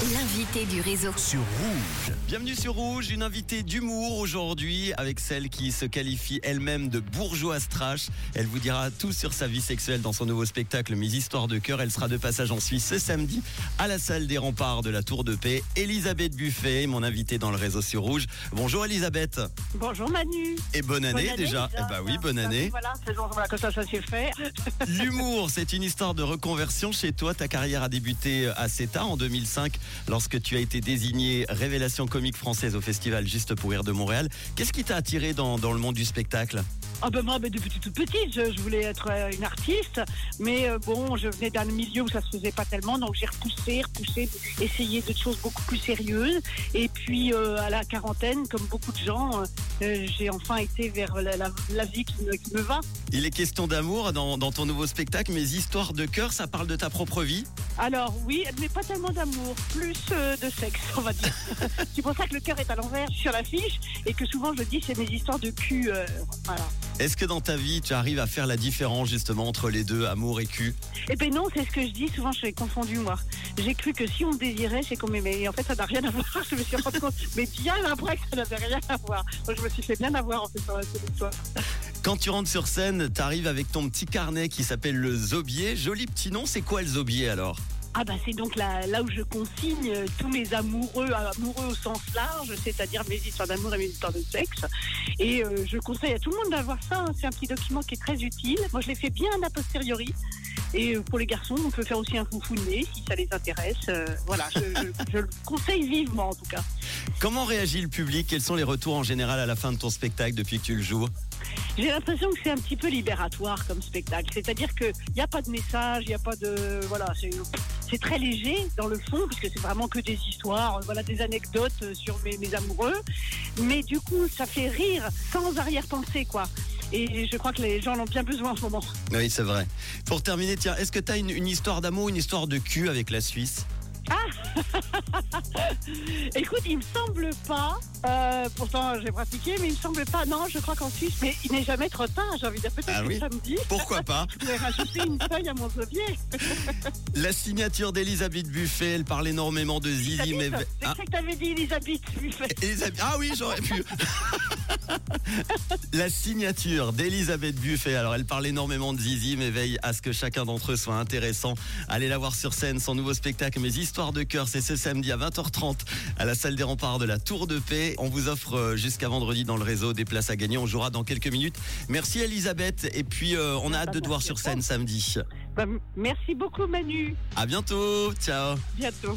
L'invité du réseau. sur Rouge. Bienvenue sur Rouge, une invitée d'humour aujourd'hui avec celle qui se qualifie elle-même de bourgeoise trash. Elle vous dira tout sur sa vie sexuelle dans son nouveau spectacle Mes histoires de cœur. Elle sera de passage en Suisse ce samedi à la salle des remparts de la Tour de Paix. Elisabeth Buffet, mon invitée dans le réseau sur Rouge. Bonjour Elisabeth Bonjour Manu. et bonne année, Bonne année, déjà. Eh bah oui, bonne année. Voilà, c'est bon, voilà, comme ça, ça s'est fait. L'humour, c'est une histoire de reconversion chez toi. Ta carrière a débuté assez tard, en 2005, lorsque tu as été désignée révélation comique française au festival Juste pour rire de Montréal. Qu'est-ce qui t'a attiré dans, dans le monde du spectacle? Ah ben moi, ben, depuis toute petite, je, je voulais être euh, une artiste, mais euh, bon, je venais d'un milieu où ça se faisait pas tellement, donc j'ai repoussé, repoussé, essayé de choses beaucoup plus sérieuses. Et puis euh, à la quarantaine, comme beaucoup de gens, j'ai enfin été vers la, la- la vie qui me, qui me va. Il est question d'amour dans, dans ton nouveau spectacle, mais histoires de cœur, ça parle de ta propre vie? Alors oui, mais pas tellement d'amour, plus euh, de sexe, on va dire. c'est pour ça que le cœur est à l'envers sur l'affiche et que souvent je dis c'est mes histoires de cul. euh, voilà. Est-ce que dans ta vie, tu arrives à faire la différence justement entre les deux, amour et cul? Eh ben non, c'est ce que je dis. Souvent, je suis confondu moi. J'ai cru que si on me désirait, c'est qu'on m'aimait. Et en fait, ça n'a rien à voir. Je me suis rendu compte, mais bien après que ça n'avait rien à voir. Donc, je me suis fait bien avoir en fait sur la histoire. Quand tu rentres sur scène, tu arrives avec ton petit carnet qui s'appelle le Zobier. Joli petit nom, c'est quoi le Zobier alors? Ah bah c'est donc là, là où je consigne euh, tous mes amoureux, amoureux au sens large, c'est-à-dire mes histoires d'amour et mes histoires de sexe. Et euh, je conseille à tout le monde d'avoir ça. hein. C'est un petit document qui est très utile. Moi, je l'ai fait bien a posteriori. Et euh, pour les garçons, on peut faire aussi un foufounet si ça les intéresse. Euh, voilà, je, je- je le conseille vivement en tout cas. Comment réagit le public? Quels sont les retours en général à la fin de ton spectacle depuis que tu le joues? J'ai l'impression que c'est un petit peu libératoire comme spectacle. C'est-à-dire qu'il n'y a pas de message, il n'y a pas de. Voilà, c'est. Très léger dans le fond, puisque c'est vraiment que des histoires, voilà, des anecdotes euh, sur mes, amoureux. Mais du coup, ça fait rire sans arrière-pensée, quoi. Et je crois que les gens en ont bien besoin en ce moment. Oui, c'est vrai. Pour terminer, tiens, est-ce que tu as une histoire d'amour, une histoire de cul avec la Suisse? Écoute, il me semble pas, euh, pourtant j'ai pratiqué, mais il me semble pas, non, je crois qu'en Suisse, mais il n'est jamais trop tard, j'ai envie de dire peut-être Ah oui? samedi, Pourquoi pas? Je pourrais rajouter une feuille à mon zobier. La signature d'Elisabeth Buffet, elle parle énormément de Zizi, mais... Elisabeth, Ah, C'est que t'avais dit Elisabeth. Elisabeth- Ah oui, j'aurais pu. La signature d'Elisabeth Buffet. Alors, elle parle énormément de Zizi, mais veille à ce que chacun d'entre eux soit intéressant. Allez la voir sur scène, son nouveau spectacle, Mes histoires de cœur, c'est ce samedi à 20h30 à la salle des remparts de la Tour de Paix. On vous offre euh, jusqu'à vendredi dans le réseau des places à gagner. On jouera dans quelques minutes. Merci Elisabeth. Et puis, euh, on a hâte de te voir sur scène samedi. Bah, merci beaucoup Manu. À bientôt. Ciao. Bientôt.